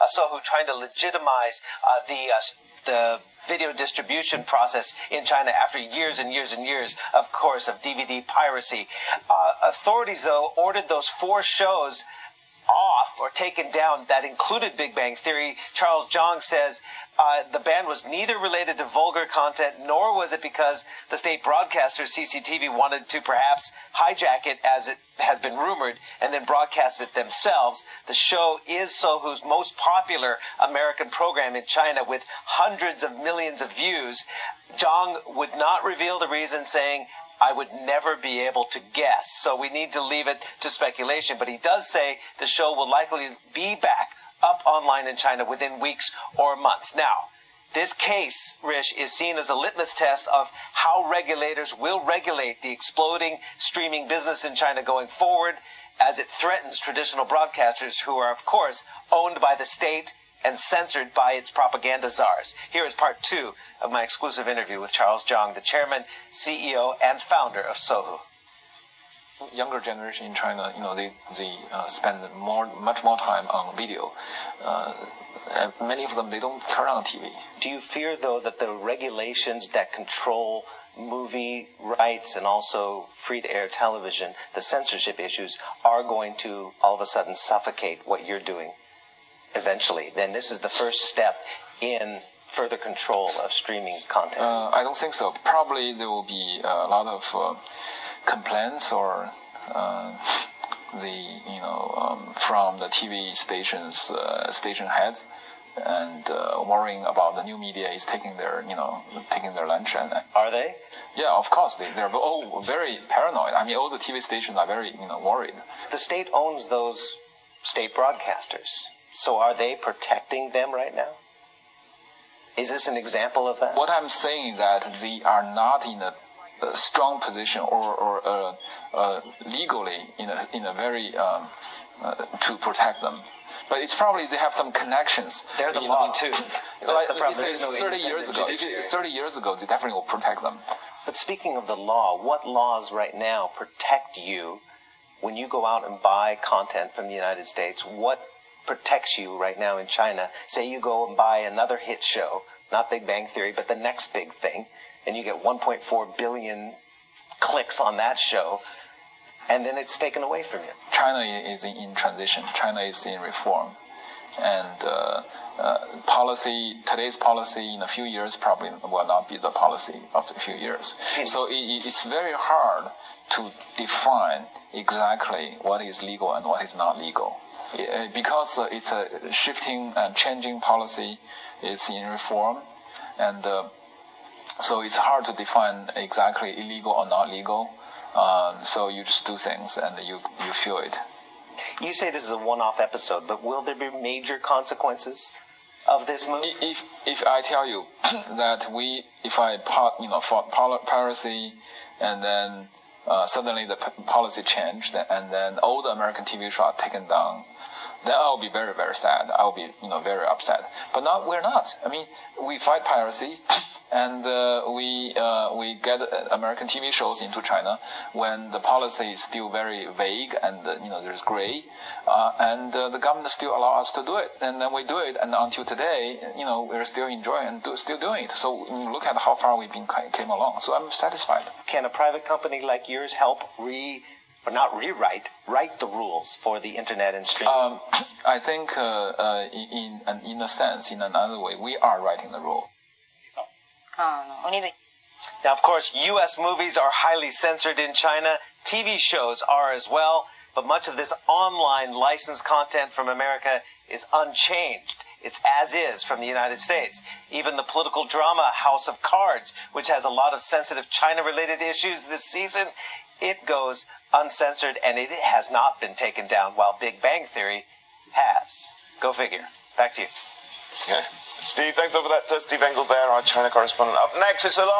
uh, Sohu trying to legitimize uh, the uh, the video distribution process in China after years and years and years, of course, of DVD piracy. Uh, authorities, though, ordered those four shows or taken down that included Big Bang Theory. Charles Zhang says uh, the ban was neither related to vulgar content nor was it because the state broadcaster CCTV wanted to perhaps hijack it as it has been rumored and then broadcast it themselves. The show is Sohu's most popular American program in China with hundreds of millions of views. Zhang would not reveal the reason, saying, I would never be able to guess. So we need to leave it to speculation. But he does say the show will likely be back up online in China within weeks or months. Now, this case, Rish, is seen as a litmus test of how regulators will regulate the exploding streaming business in China going forward as it threatens traditional broadcasters who are, of course, owned by the state and censored by its propaganda czars. Here is part two of my exclusive interview with Charles Zhang, the chairman, CEO, and founder of Sohu. Younger generation in China, you know, they they uh, spend more, much more time on video. Uh, many of them they don't turn on TV. Do you fear though that the regulations that control movie rights and also free to air television, the censorship issues, are going to all of a sudden suffocate what you're doing? Eventually, then this is the first step in further control of streaming content? Uh, I don't think so. Probably there will be a lot of uh, complaints or uh, the you know um, from the TV stations uh, station heads and uh, worrying about the new media is taking their you know taking their lunch and are they? Yeah, of course they they're all very paranoid. I mean, all the TV stations are very you know worried. The state owns those state broadcasters. So are they protecting them right now? Is this an example of that? What I'm saying is that they are not in a, a strong position or, or uh, uh, legally in a, in a very um, uh, to protect them. But it's probably they have some connections. They're the law know, too. like, the problem. No 30 years ago, 30 years ago, they definitely will protect them. But speaking of the law, what laws right now protect you when you go out and buy content from the United States? What protects you right now in China. Say you go and buy another hit show, not Big Bang Theory, but the next big thing, and you get 1.4 billion clicks on that show, and then it's taken away from you. China is in transition. China is in reform, and uh, uh, policy today's policy in a few years probably will not be the policy of a few years. Mm. So it, it's very hard to define exactly what is legal and what is not legal. Uh, because uh, it's a shifting and changing policy, it's in reform, and uh, so it's hard to define exactly illegal or not legal. Um, so you just do things and you you feel it. You say this is a one-off episode, but will there be major consequences of this move? If if I tell you that we, if I part you know fought piracy, and then uh, suddenly the p- policy changed, and then all the American TV shows are taken down then I'll be very, very sad. I'll be, you know, very upset. But not, we're not. I mean, we fight piracy, and uh, we uh, we get American TV shows into China when the policy is still very vague and uh, you know there's gray, uh, and uh, the government still allow us to do it, and then we do it, and until today, you know, we're still enjoying and do, still doing it. So look at how far we've been came along. So I'm satisfied. Can a private company like yours help re but not rewrite, write the rules for the internet and streaming? Um, I think, uh, uh, in, in, in a sense, in another way, we are writing the rule. Now, of course, U.S. movies are highly censored in China. TV shows are as well. But much of this online licensed content from America is unchanged. It's as is from the United States. Even the political drama House of Cards, which has a lot of sensitive China related issues this season, it goes uncensored and it has not been taken down, while Big Bang Theory has. Go figure. Back to you. Okay. Steve, thanks for that. Uh, Steve Engle there, our China correspondent. Up next, it's a